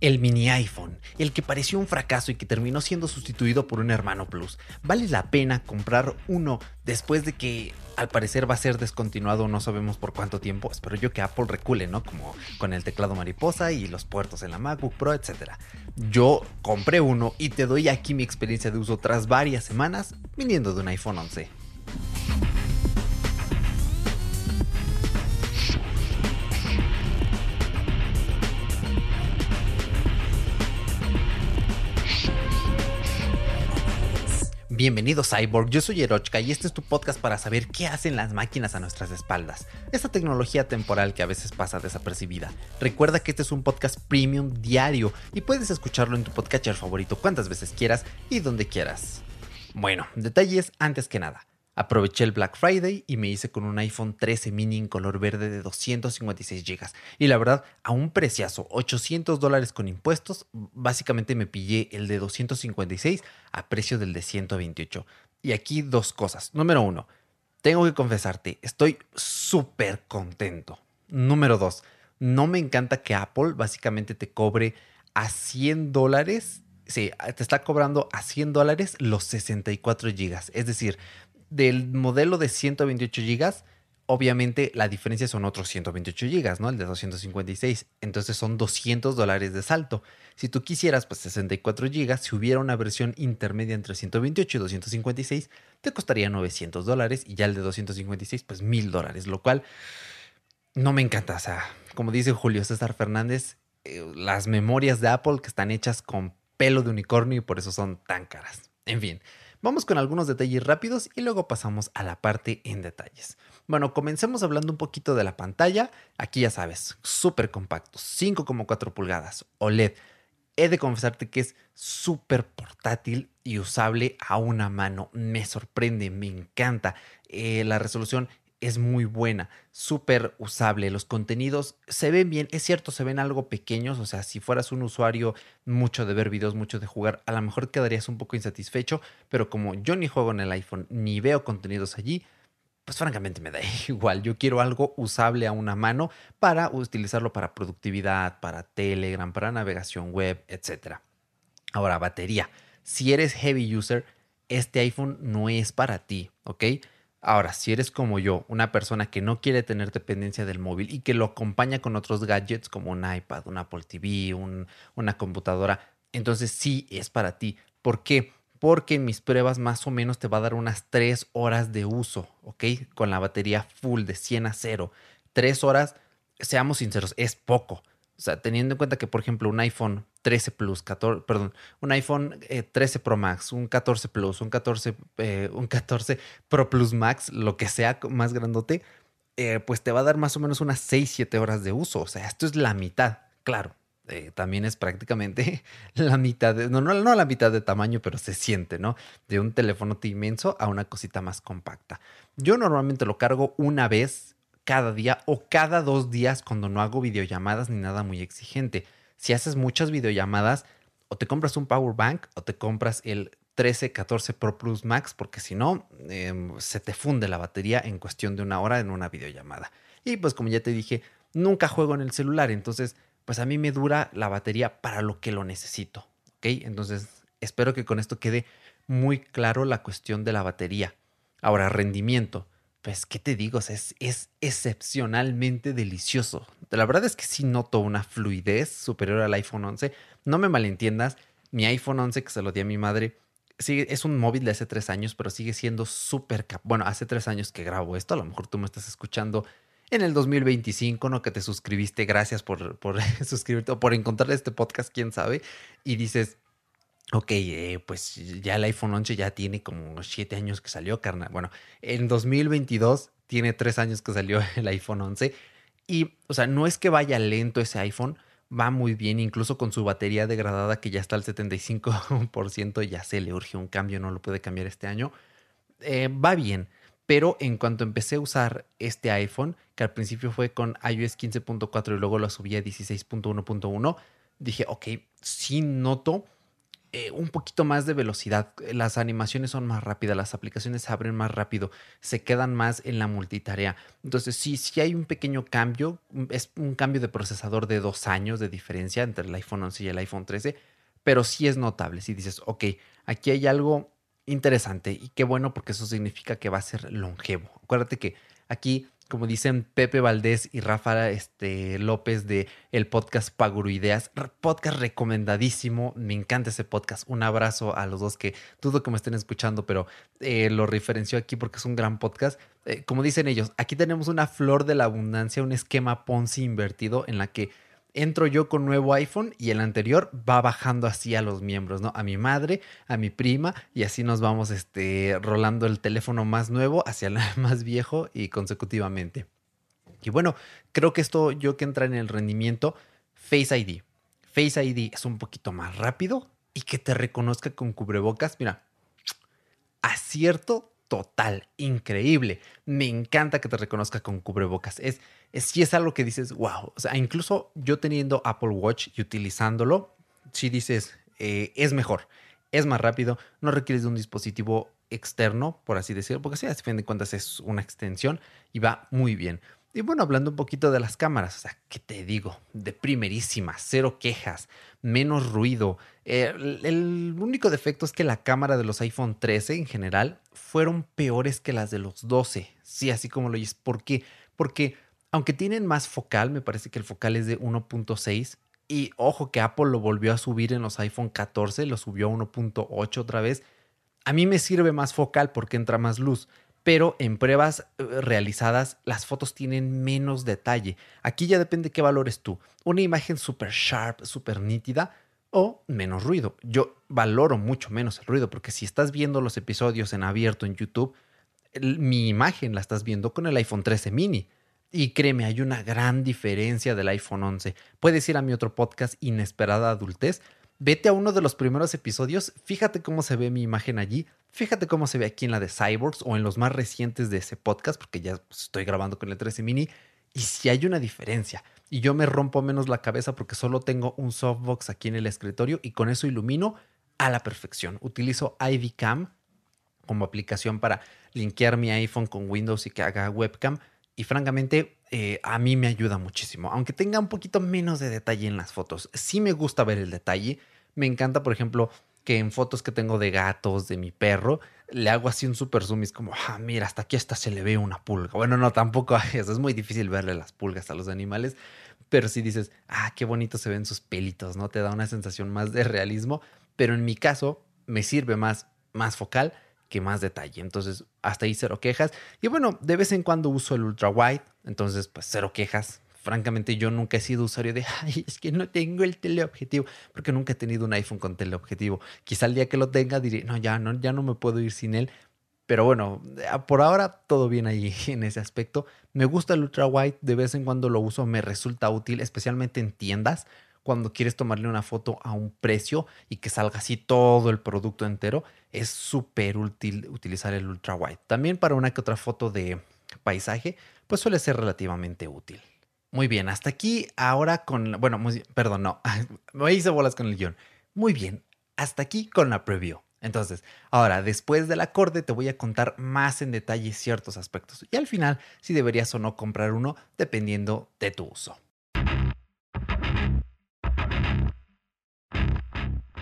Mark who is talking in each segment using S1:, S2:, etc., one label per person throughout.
S1: El mini iPhone, el que pareció un fracaso y que terminó siendo sustituido por un hermano Plus. ¿Vale la pena comprar uno después de que al parecer va a ser descontinuado no sabemos por cuánto tiempo? Espero yo que Apple recule, ¿no? Como con el teclado mariposa y los puertos en la MacBook Pro, etc. Yo compré uno y te doy aquí mi experiencia de uso tras varias semanas viniendo de un iPhone 11. Bienvenido Cyborg, yo soy Erochka y este es tu podcast para saber qué hacen las máquinas a nuestras espaldas. Esta tecnología temporal que a veces pasa desapercibida. Recuerda que este es un podcast premium diario y puedes escucharlo en tu podcatcher favorito cuantas veces quieras y donde quieras. Bueno, detalles antes que nada. Aproveché el Black Friday y me hice con un iPhone 13 mini en color verde de 256 GB. Y la verdad, a un preciazo, 800 dólares con impuestos, básicamente me pillé el de 256 a precio del de 128. Y aquí dos cosas. Número uno, tengo que confesarte, estoy súper contento. Número dos, no me encanta que Apple básicamente te cobre a 100 dólares sí, te está cobrando a 100 dólares los 64 GB. Es decir, del modelo de 128 GB, obviamente la diferencia son otros 128 GB, ¿no? El de 256. Entonces son 200 dólares de salto. Si tú quisieras, pues 64 GB, si hubiera una versión intermedia entre 128 y 256, te costaría 900 dólares y ya el de 256, pues 1000 dólares, lo cual no me encanta. O sea, como dice Julio César Fernández, eh, las memorias de Apple que están hechas con pelo de unicornio y por eso son tan caras. En fin, Vamos con algunos detalles rápidos y luego pasamos a la parte en detalles. Bueno, comencemos hablando un poquito de la pantalla. Aquí ya sabes, súper compacto, 5,4 pulgadas, OLED. He de confesarte que es súper portátil y usable a una mano. Me sorprende, me encanta. Eh, la resolución es muy buena, súper usable. Los contenidos se ven bien, es cierto, se ven algo pequeños, o sea, si fueras un usuario mucho de ver videos, mucho de jugar, a lo mejor quedarías un poco insatisfecho, pero como yo ni juego en el iPhone ni veo contenidos allí, pues francamente me da igual. Yo quiero algo usable a una mano para utilizarlo para productividad, para Telegram, para navegación web, etc. Ahora, batería. Si eres heavy user, este iPhone no es para ti, ¿ok? Ahora, si eres como yo, una persona que no quiere tener dependencia del móvil y que lo acompaña con otros gadgets como un iPad, un Apple TV, una computadora, entonces sí es para ti. ¿Por qué? Porque en mis pruebas más o menos te va a dar unas 3 horas de uso, ¿ok? Con la batería full de 100 a 0. 3 horas, seamos sinceros, es poco. O sea, teniendo en cuenta que, por ejemplo, un iPhone 13 Plus, 14, perdón, un iPhone 13 eh, Pro Max, un 14 Plus, un 14, eh, un 14 Pro Plus Max, lo que sea más grandote, eh, pues te va a dar más o menos unas 6, 7 horas de uso. O sea, esto es la mitad, claro. también es prácticamente la mitad, de, no, no, la mitad de tamaño, pero se siente, ¿no? De un teléfono inmenso a una cosita más compacta. Yo normalmente lo cargo una vez cada día o cada dos días cuando no hago videollamadas ni nada muy exigente. Si haces muchas videollamadas, o te compras un power bank o te compras el 13, 14 Pro Plus Max, porque si no, em, se te funde la batería en cuestión de una hora en una videollamada. Y pues como ya te dije, nunca juego en el celular, entonces pues a mí me dura la batería para lo que lo necesito. ¿Ok? Entonces espero que con esto quede muy claro la cuestión de la batería. Ahora, rendimiento pues, ¿qué te digo? es, es excepcionalmente delicioso. La verdad es que sí noto una fluidez superior al iPhone 11. No me malentiendas, mi iPhone 11 que se lo di a mi madre, sí, es un móvil de hace tres años, pero sigue siendo súper... Bueno, hace tres años que grabo esto, a lo mejor tú me estás escuchando en el 2025, ¿no? Que te suscribiste, gracias por, por suscribirte o por encontrar este podcast, quién sabe, y dices, Ok, eh, pues ya el iPhone 11 ya tiene como siete años que salió, carnal. Bueno, en 2022 tiene tres años que salió el iPhone 11. Y, o sea, no es que vaya lento ese iPhone, va muy bien, incluso con su batería degradada que ya está al 75%, ya se le urge un cambio, no lo puede cambiar este año. Eh, va bien, pero en cuanto empecé a usar este iPhone, que al principio fue con iOS 15.4 y luego lo subí a 16.1.1, dije, ok, sí noto eh, un poquito más de velocidad. Las animaciones son más rápidas, las aplicaciones se abren más rápido, se quedan más en la multitarea. Entonces, sí, sí hay un pequeño cambio. Es un cambio de procesador de dos años de diferencia entre el iPhone 11 y el iPhone 13, pero sí es notable. Si dices, ok, aquí hay algo interesante y qué bueno porque eso significa que va a ser longevo. Acuérdate que aquí como dicen Pepe Valdés y Rafa este, López de el podcast Paguruideas. Podcast recomendadísimo. Me encanta ese podcast. Un abrazo a los dos que dudo que me estén escuchando, pero eh, lo referenció aquí porque es un gran podcast. Eh, como dicen ellos, aquí tenemos una flor de la abundancia, un esquema Ponzi invertido en la que entro yo con nuevo iPhone y el anterior va bajando así a los miembros, ¿no? A mi madre, a mi prima y así nos vamos este, rolando el teléfono más nuevo hacia el más viejo y consecutivamente. Y bueno, creo que esto yo que entra en el rendimiento, Face ID. Face ID es un poquito más rápido y que te reconozca con cubrebocas. Mira, acierto total, increíble. Me encanta que te reconozca con cubrebocas. Es, es es algo que dices, wow. O sea, incluso yo teniendo Apple Watch y utilizándolo, si dices, eh, es mejor, es más rápido, no requieres de un dispositivo externo, por así decirlo, porque si a fin de cuentas es una extensión y va muy bien. Y bueno, hablando un poquito de las cámaras, o sea, ¿qué te digo? De primerísima, cero quejas, menos ruido. El, único defecto es que la cámara de los iPhone 13 en general fueron peores que las de los 12. Sí, así como lo oyes. ¿Por qué? Porque aunque tienen más focal, me parece que el focal es de 1.6. Y ojo que Apple lo volvió a subir en los iPhone 14, lo subió a 1.8 otra vez. A mí me sirve más focal porque entra más luz pero en pruebas eh, realizadas las fotos tienen menos detalle. Aquí ya depende qué valores tú. Una imagen súper sharp, súper nítida o menos ruido. Yo valoro mucho menos el ruido porque si estás viendo los episodios en abierto en YouTube, mi imagen la estás viendo con el iPhone 13 mini. Y créeme, hay una gran diferencia del iPhone 11. Puedes ir a mi otro podcast, Inesperada Adultez, Vete a uno de los primeros episodios, fíjate cómo se ve mi imagen allí, fíjate cómo se ve aquí en la de Cyborgs o en los más recientes de ese podcast, porque ya pues, estoy grabando con el 13 mini, y si hay una diferencia. Y yo me rompo menos la cabeza porque solo tengo un softbox aquí en el escritorio y con eso ilumino a la perfección. Utilizo Ivy Cam como aplicación para linkear mi iPhone con Windows y que haga webcam. Y francamente, eh, a mí me ayuda muchísimo. Aunque tenga un poquito menos de detalle en las fotos. Sí me gusta ver el detalle. Me encanta, por ejemplo, que en fotos que tengo de gatos, de mi perro, le hago así un super zoom y es como, ah, mira, hasta aquí hasta se le ve una pulga. Bueno, no, tampoco eso. Es muy difícil verle las pulgas a los animales. Pero si dices, ah, qué bonito se ven sus pelitos, ¿no? Te da una sensación más de realismo. Pero en mi caso, me sirve más, más focal que más detalle. Entonces, hasta ahí cero quejas. Y bueno, de vez en cuando uso el ultra wide, entonces pues cero quejas. Francamente, yo nunca he sido usuario de, ay, es que no tengo el teleobjetivo, porque nunca he tenido un iPhone con teleobjetivo. Quizá el día que lo tenga diré, no, ya no, ya no me puedo ir sin él. Pero bueno, por ahora todo bien ahí en ese aspecto. Me gusta el ultra wide, de vez en cuando lo uso, me resulta útil, especialmente en tiendas cuando quieres tomarle una foto a un precio y que salga así todo el producto entero, es súper útil utilizar el ultra wide. También para una que otra foto de paisaje, pues suele ser relativamente útil. Muy bien, hasta aquí ahora con, bueno, perdón, no, me hice bolas con el guion. Muy bien, hasta aquí con la preview. Entonces, ahora, después del acorde, te voy a contar más en detalle ciertos aspectos y al final si deberías o no comprar uno dependiendo de tu uso.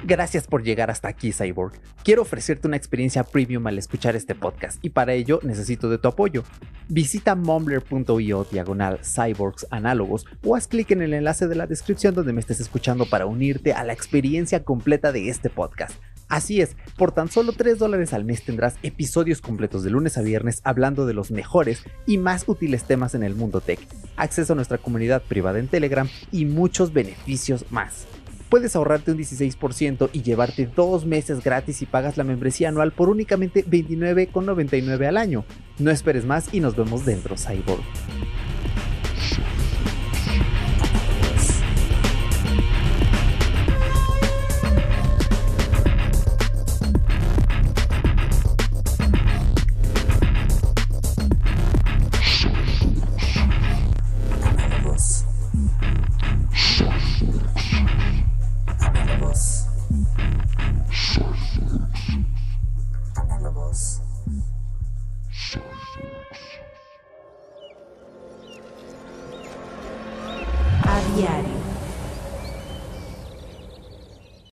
S1: Gracias por llegar hasta aquí, Cyborg. Quiero ofrecerte una experiencia premium al escuchar este podcast y para ello necesito de tu apoyo. Visita mumbler.io diagonal cyborgs análogos o haz clic en el enlace de la descripción donde me estés escuchando para unirte a la experiencia completa de este podcast. Así es, por tan solo 3 dólares al mes tendrás episodios completos de lunes a viernes hablando de los mejores y más útiles temas en el mundo tech, acceso a nuestra comunidad privada en Telegram y muchos beneficios más puedes ahorrarte un 16% y llevarte dos meses gratis si pagas la membresía anual por únicamente $29,99 al año. No esperes más y nos vemos dentro, Cyborg.